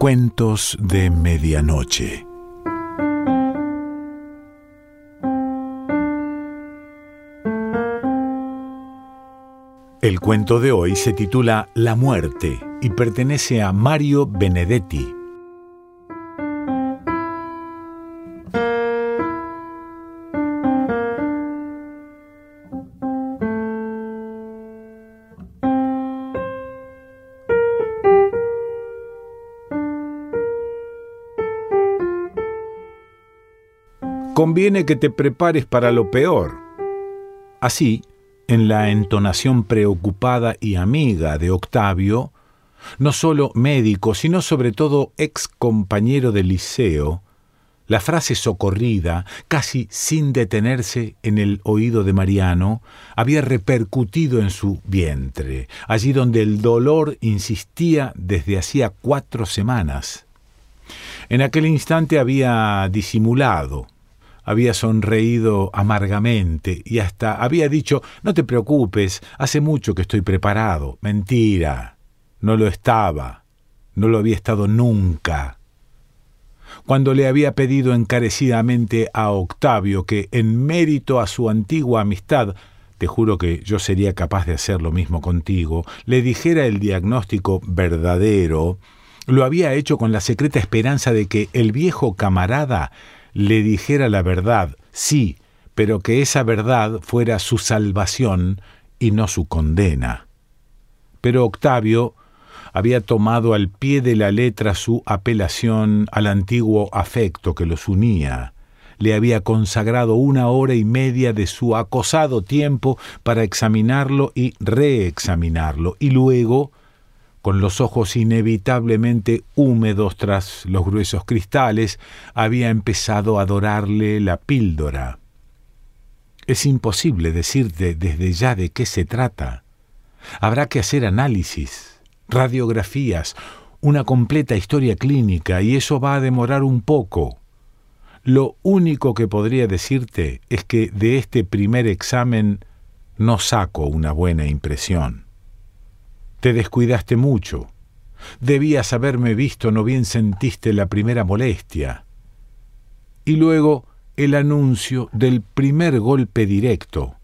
Cuentos de Medianoche. El cuento de hoy se titula La muerte y pertenece a Mario Benedetti. Conviene que te prepares para lo peor. Así, en la entonación preocupada y amiga de Octavio, no solo médico, sino sobre todo ex compañero del liceo, la frase socorrida, casi sin detenerse en el oído de Mariano, había repercutido en su vientre, allí donde el dolor insistía desde hacía cuatro semanas. En aquel instante había disimulado, había sonreído amargamente y hasta había dicho No te preocupes, hace mucho que estoy preparado. Mentira. No lo estaba. No lo había estado nunca. Cuando le había pedido encarecidamente a Octavio que, en mérito a su antigua amistad, te juro que yo sería capaz de hacer lo mismo contigo, le dijera el diagnóstico verdadero, lo había hecho con la secreta esperanza de que el viejo camarada le dijera la verdad, sí, pero que esa verdad fuera su salvación y no su condena. Pero Octavio había tomado al pie de la letra su apelación al antiguo afecto que los unía, le había consagrado una hora y media de su acosado tiempo para examinarlo y reexaminarlo, y luego con los ojos inevitablemente húmedos tras los gruesos cristales, había empezado a dorarle la píldora. Es imposible decirte desde ya de qué se trata. Habrá que hacer análisis, radiografías, una completa historia clínica, y eso va a demorar un poco. Lo único que podría decirte es que de este primer examen no saco una buena impresión. Te descuidaste mucho. Debías haberme visto, no bien sentiste la primera molestia. Y luego el anuncio del primer golpe directo.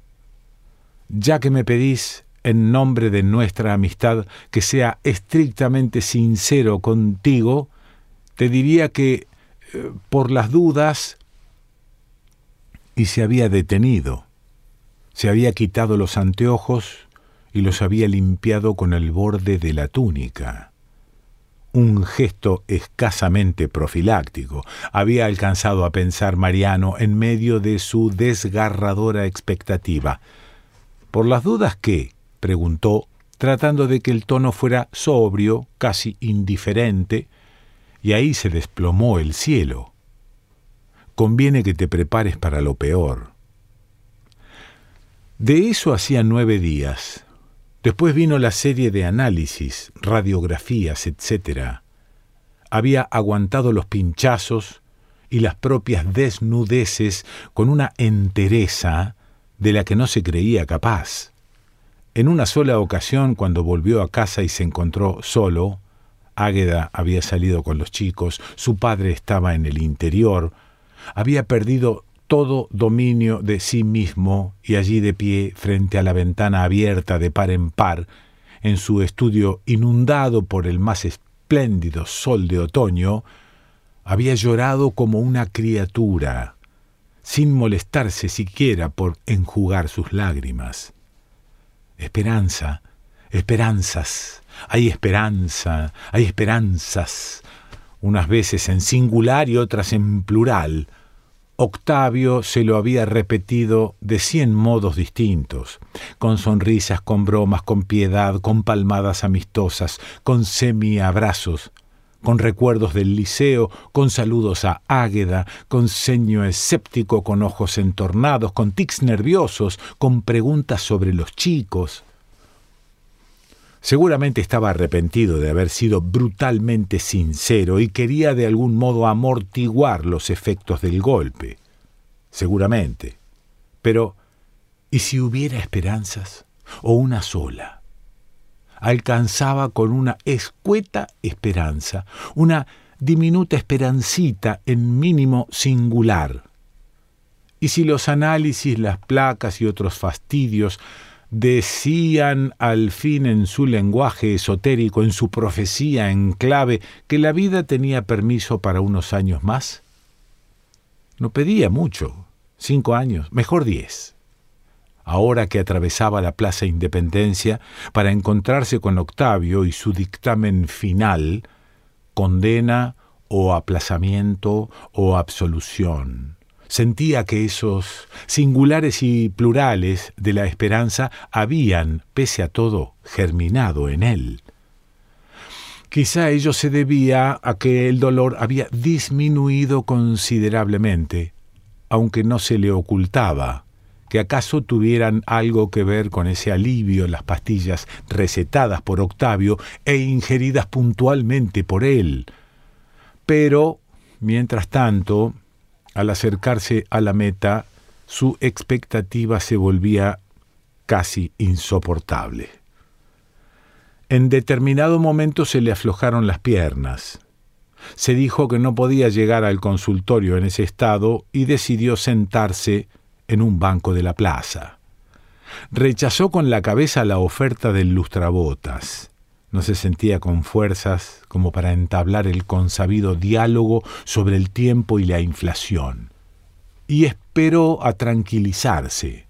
Ya que me pedís, en nombre de nuestra amistad, que sea estrictamente sincero contigo, te diría que, eh, por las dudas, y se había detenido. Se había quitado los anteojos y los había limpiado con el borde de la túnica. Un gesto escasamente profiláctico había alcanzado a pensar Mariano en medio de su desgarradora expectativa. ¿Por las dudas qué? preguntó, tratando de que el tono fuera sobrio, casi indiferente, y ahí se desplomó el cielo. Conviene que te prepares para lo peor. De eso hacía nueve días, Después vino la serie de análisis, radiografías, etc. Había aguantado los pinchazos y las propias desnudeces con una entereza de la que no se creía capaz. En una sola ocasión, cuando volvió a casa y se encontró solo, Águeda había salido con los chicos, su padre estaba en el interior, había perdido todo dominio de sí mismo y allí de pie frente a la ventana abierta de par en par, en su estudio inundado por el más espléndido sol de otoño, había llorado como una criatura, sin molestarse siquiera por enjugar sus lágrimas. Esperanza, esperanzas, hay esperanza, hay esperanzas, unas veces en singular y otras en plural, Octavio se lo había repetido de cien modos distintos, con sonrisas, con bromas, con piedad, con palmadas amistosas, con semiabrazos, con recuerdos del liceo, con saludos a Águeda, con ceño escéptico, con ojos entornados, con tics nerviosos, con preguntas sobre los chicos. Seguramente estaba arrepentido de haber sido brutalmente sincero y quería de algún modo amortiguar los efectos del golpe. Seguramente. Pero, ¿y si hubiera esperanzas? ¿O una sola? alcanzaba con una escueta esperanza, una diminuta esperancita en mínimo singular. Y si los análisis, las placas y otros fastidios decían al fin en su lenguaje esotérico, en su profecía en clave, que la vida tenía permiso para unos años más? No pedía mucho, cinco años, mejor diez. Ahora que atravesaba la Plaza Independencia para encontrarse con Octavio y su dictamen final, condena o aplazamiento o absolución Sentía que esos singulares y plurales de la esperanza habían, pese a todo, germinado en él. Quizá ello se debía a que el dolor había disminuido considerablemente, aunque no se le ocultaba que acaso tuvieran algo que ver con ese alivio las pastillas recetadas por Octavio e ingeridas puntualmente por él. Pero, mientras tanto, al acercarse a la meta, su expectativa se volvía casi insoportable. En determinado momento se le aflojaron las piernas. Se dijo que no podía llegar al consultorio en ese estado y decidió sentarse en un banco de la plaza. Rechazó con la cabeza la oferta del lustrabotas. No se sentía con fuerzas como para entablar el consabido diálogo sobre el tiempo y la inflación. Y esperó a tranquilizarse.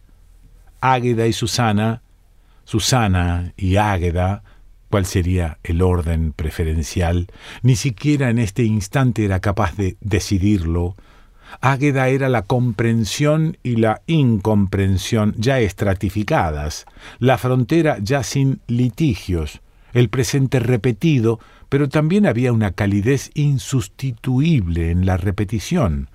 Águeda y Susana, Susana y Águeda, cuál sería el orden preferencial, ni siquiera en este instante era capaz de decidirlo. Águeda era la comprensión y la incomprensión ya estratificadas, la frontera ya sin litigios, el presente repetido, pero también había una calidez insustituible en la repetición.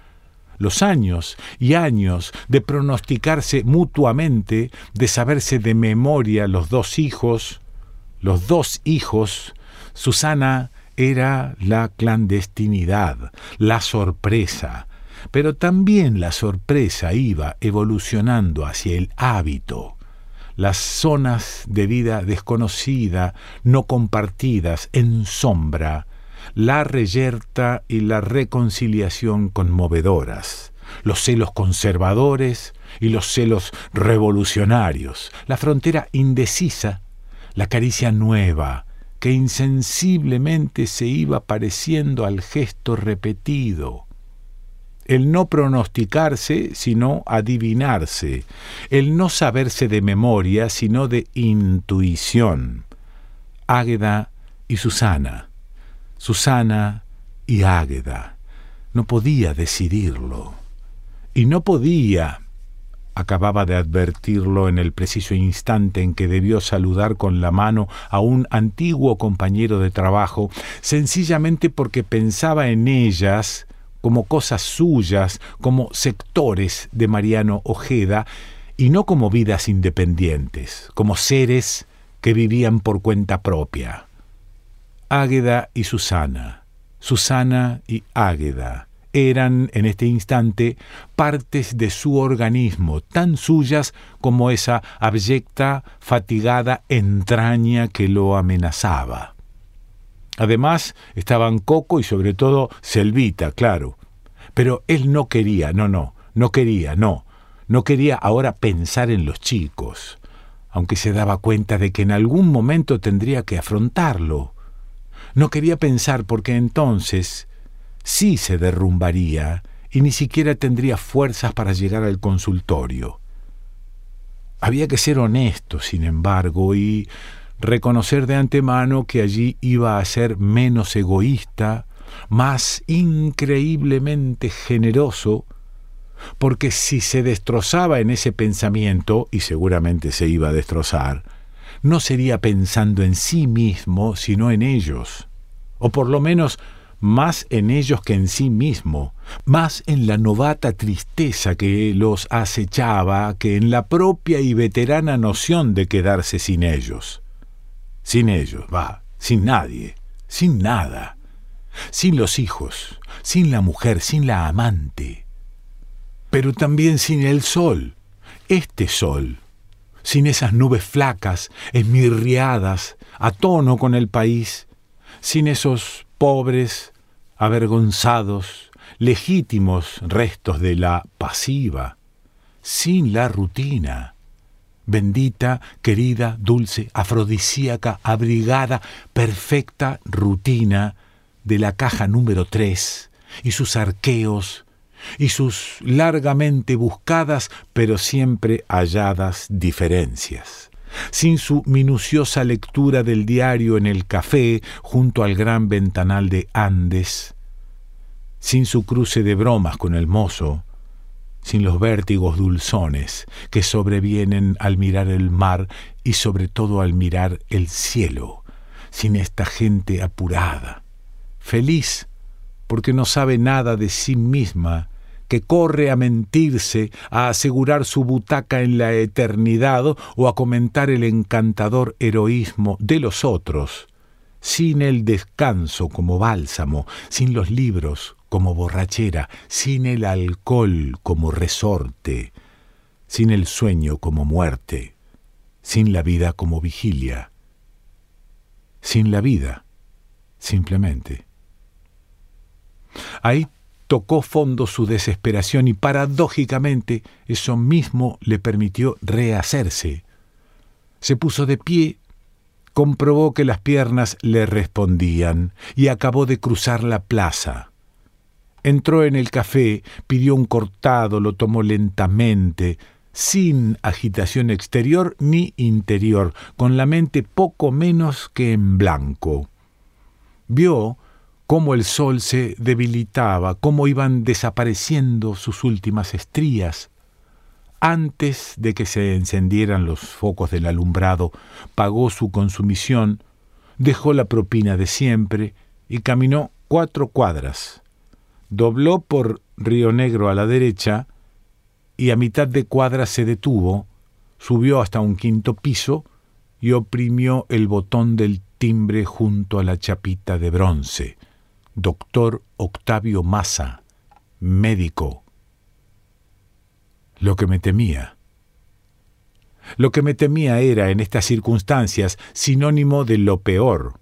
Los años y años de pronosticarse mutuamente, de saberse de memoria los dos hijos, los dos hijos, Susana era la clandestinidad, la sorpresa, pero también la sorpresa iba evolucionando hacia el hábito, las zonas de vida desconocida, no compartidas, en sombra, la reyerta y la reconciliación conmovedoras, los celos conservadores y los celos revolucionarios, la frontera indecisa, la caricia nueva, que insensiblemente se iba pareciendo al gesto repetido, el no pronosticarse, sino adivinarse, el no saberse de memoria, sino de intuición. Águeda y Susana, Susana y Águeda. No podía decidirlo. Y no podía, acababa de advertirlo en el preciso instante en que debió saludar con la mano a un antiguo compañero de trabajo, sencillamente porque pensaba en ellas como cosas suyas, como sectores de Mariano Ojeda, y no como vidas independientes, como seres que vivían por cuenta propia. Águeda y Susana, Susana y Águeda, eran en este instante partes de su organismo, tan suyas como esa abyecta, fatigada entraña que lo amenazaba. Además estaban Coco y sobre todo Selvita, claro. Pero él no quería, no, no, no quería, no. No quería ahora pensar en los chicos, aunque se daba cuenta de que en algún momento tendría que afrontarlo. No quería pensar porque entonces sí se derrumbaría y ni siquiera tendría fuerzas para llegar al consultorio. Había que ser honesto, sin embargo, y reconocer de antemano que allí iba a ser menos egoísta, más increíblemente generoso, porque si se destrozaba en ese pensamiento, y seguramente se iba a destrozar, no sería pensando en sí mismo, sino en ellos, o por lo menos más en ellos que en sí mismo, más en la novata tristeza que los acechaba que en la propia y veterana noción de quedarse sin ellos. Sin ellos, va, sin nadie, sin nada, sin los hijos, sin la mujer, sin la amante, pero también sin el sol, este sol, sin esas nubes flacas, esmirriadas, a tono con el país, sin esos pobres, avergonzados, legítimos restos de la pasiva, sin la rutina. Bendita, querida, dulce, afrodisíaca, abrigada, perfecta rutina de la caja número tres y sus arqueos y sus largamente buscadas pero siempre halladas diferencias. Sin su minuciosa lectura del diario en el café junto al gran ventanal de Andes, sin su cruce de bromas con el mozo, sin los vértigos dulzones que sobrevienen al mirar el mar y sobre todo al mirar el cielo, sin esta gente apurada, feliz porque no sabe nada de sí misma que corre a mentirse, a asegurar su butaca en la eternidad o a comentar el encantador heroísmo de los otros, sin el descanso como bálsamo, sin los libros como borrachera, sin el alcohol como resorte, sin el sueño como muerte, sin la vida como vigilia, sin la vida, simplemente. Ahí tocó fondo su desesperación y paradójicamente eso mismo le permitió rehacerse. Se puso de pie, comprobó que las piernas le respondían y acabó de cruzar la plaza. Entró en el café, pidió un cortado, lo tomó lentamente, sin agitación exterior ni interior, con la mente poco menos que en blanco. Vio cómo el sol se debilitaba, cómo iban desapareciendo sus últimas estrías. Antes de que se encendieran los focos del alumbrado, pagó su consumición, dejó la propina de siempre y caminó cuatro cuadras. Dobló por Río Negro a la derecha y a mitad de cuadra se detuvo, subió hasta un quinto piso y oprimió el botón del timbre junto a la chapita de bronce doctor Octavio Massa, médico. Lo que me temía. Lo que me temía era, en estas circunstancias, sinónimo de lo peor.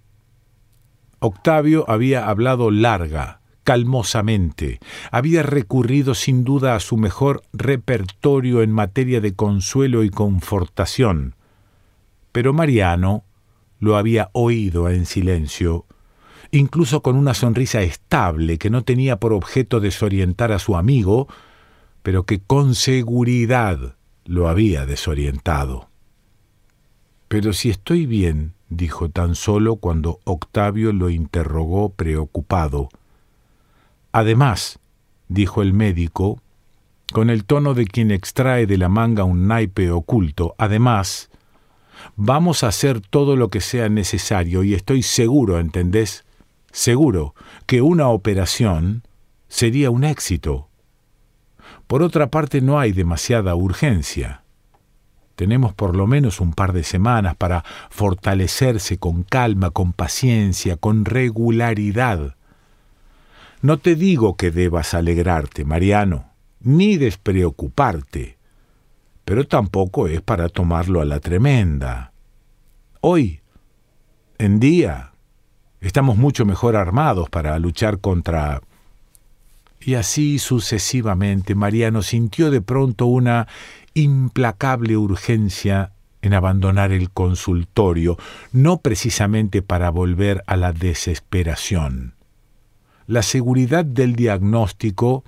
Octavio había hablado larga, calmosamente, había recurrido sin duda a su mejor repertorio en materia de consuelo y confortación, pero Mariano lo había oído en silencio incluso con una sonrisa estable que no tenía por objeto desorientar a su amigo, pero que con seguridad lo había desorientado. Pero si estoy bien, dijo tan solo cuando Octavio lo interrogó preocupado. Además, dijo el médico, con el tono de quien extrae de la manga un naipe oculto, además, vamos a hacer todo lo que sea necesario y estoy seguro, ¿entendés?, seguro que una operación sería un éxito. Por otra parte, no hay demasiada urgencia. Tenemos por lo menos un par de semanas para fortalecerse con calma, con paciencia, con regularidad. No te digo que debas alegrarte, Mariano, ni despreocuparte, pero tampoco es para tomarlo a la tremenda. Hoy, en día, Estamos mucho mejor armados para luchar contra... Y así sucesivamente, Mariano sintió de pronto una implacable urgencia en abandonar el consultorio, no precisamente para volver a la desesperación. La seguridad del diagnóstico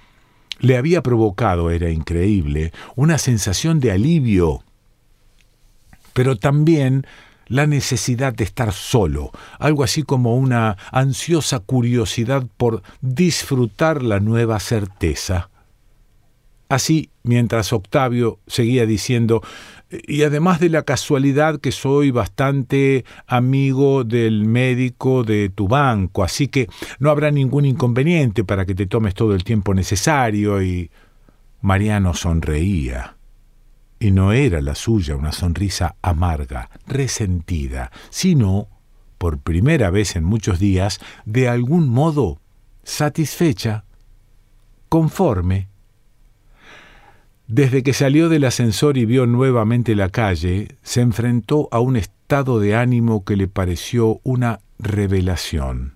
le había provocado, era increíble, una sensación de alivio, pero también la necesidad de estar solo, algo así como una ansiosa curiosidad por disfrutar la nueva certeza. Así, mientras Octavio seguía diciendo, y además de la casualidad que soy bastante amigo del médico de tu banco, así que no habrá ningún inconveniente para que te tomes todo el tiempo necesario y... Mariano sonreía y no era la suya una sonrisa amarga, resentida, sino, por primera vez en muchos días, de algún modo satisfecha, conforme. Desde que salió del ascensor y vio nuevamente la calle, se enfrentó a un estado de ánimo que le pareció una revelación.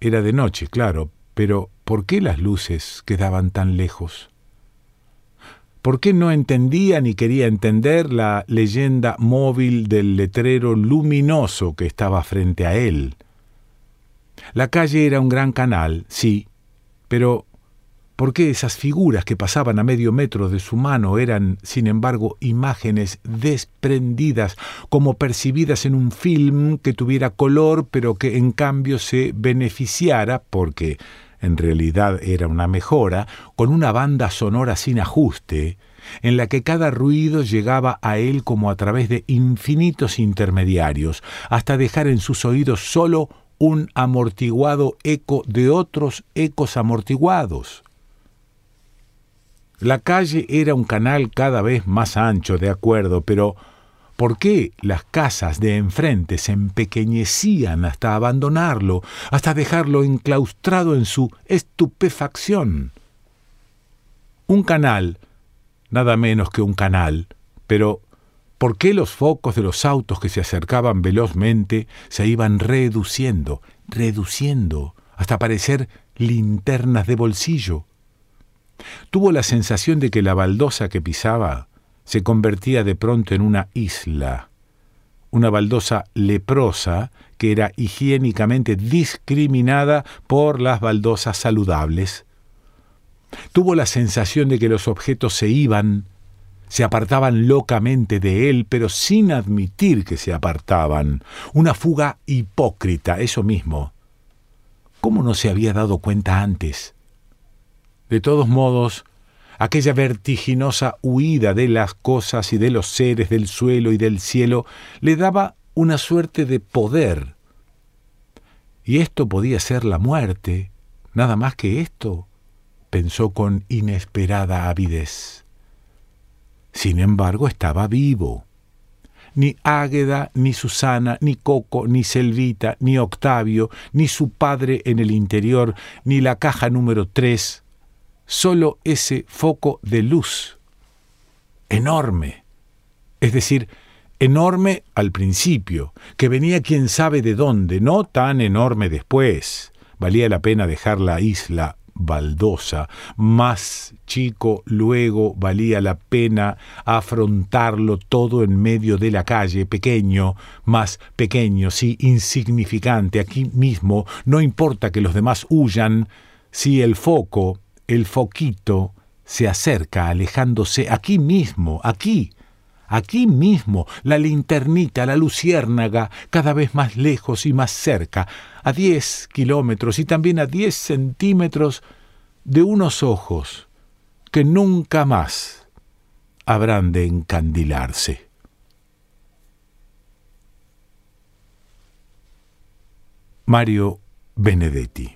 Era de noche, claro, pero ¿por qué las luces quedaban tan lejos? ¿Por qué no entendía ni quería entender la leyenda móvil del letrero luminoso que estaba frente a él? La calle era un gran canal, sí, pero ¿por qué esas figuras que pasaban a medio metro de su mano eran, sin embargo, imágenes desprendidas, como percibidas en un film que tuviera color, pero que en cambio se beneficiara, porque en realidad era una mejora, con una banda sonora sin ajuste, en la que cada ruido llegaba a él como a través de infinitos intermediarios, hasta dejar en sus oídos solo un amortiguado eco de otros ecos amortiguados. La calle era un canal cada vez más ancho, de acuerdo, pero ¿por qué las casas de enfrente se empequeñecían hasta abandonarlo, hasta dejarlo enclaustrado en su estupefacción? Un canal, nada menos que un canal, pero ¿Por qué los focos de los autos que se acercaban velozmente se iban reduciendo, reduciendo, hasta parecer linternas de bolsillo? Tuvo la sensación de que la baldosa que pisaba se convertía de pronto en una isla, una baldosa leprosa que era higiénicamente discriminada por las baldosas saludables. Tuvo la sensación de que los objetos se iban, se apartaban locamente de él, pero sin admitir que se apartaban. Una fuga hipócrita, eso mismo. ¿Cómo no se había dado cuenta antes? De todos modos, aquella vertiginosa huida de las cosas y de los seres del suelo y del cielo le daba una suerte de poder. Y esto podía ser la muerte, nada más que esto, pensó con inesperada avidez. Sin embargo, estaba vivo. Ni Águeda, ni Susana, ni Coco, ni Selvita, ni Octavio, ni su padre en el interior, ni la caja número tres, solo ese foco de luz. Enorme. Es decir, enorme al principio, que venía quién sabe de dónde, no tan enorme después. Valía la pena dejar la isla baldosa, más chico luego valía la pena afrontarlo todo en medio de la calle, pequeño, más pequeño, sí, insignificante, aquí mismo, no importa que los demás huyan, si el foco, el foquito, se acerca alejándose aquí mismo, aquí, Aquí mismo, la linternita, la luciérnaga, cada vez más lejos y más cerca, a diez kilómetros y también a diez centímetros de unos ojos que nunca más habrán de encandilarse. Mario Benedetti